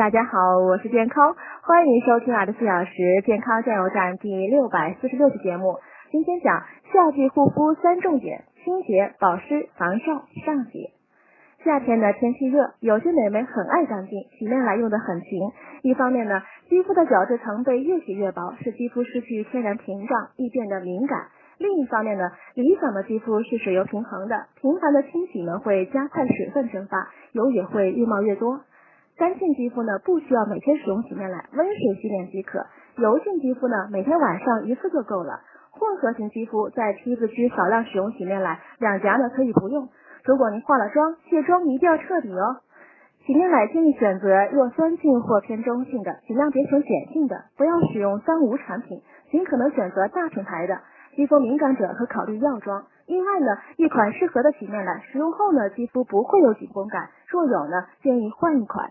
大家好，我是健康，欢迎收听二十四小时健康加油站第六百四十六期节目。今天讲夏季护肤三重点：清洁、保湿、防晒。上集。夏天的天气热，有些美眉很爱干净，洗面奶用的很勤。一方面呢，肌肤的角质层被越洗越薄，使肌肤失去天然屏障，易变得敏感。另一方面呢，理想的肌肤是水油平衡的，频繁的清洗呢会加快水分蒸发，油也会越冒越多。干性肌肤呢，不需要每天使用洗面奶，温水洗脸即可；油性肌肤呢，每天晚上一次就够了。混合型肌肤在 T 字区少量使用洗面奶，两颊呢可以不用。如果您化了妆，卸妆一定要彻底哦。洗面奶建议选择弱酸性或偏中性的，尽量别选碱性的，不要使用三无产品，尽可能选择大品牌的。肌肤敏感者可考虑药妆。另外呢，一款适合的洗面奶使用后呢，肌肤不会有紧绷感；若有呢，建议换一款。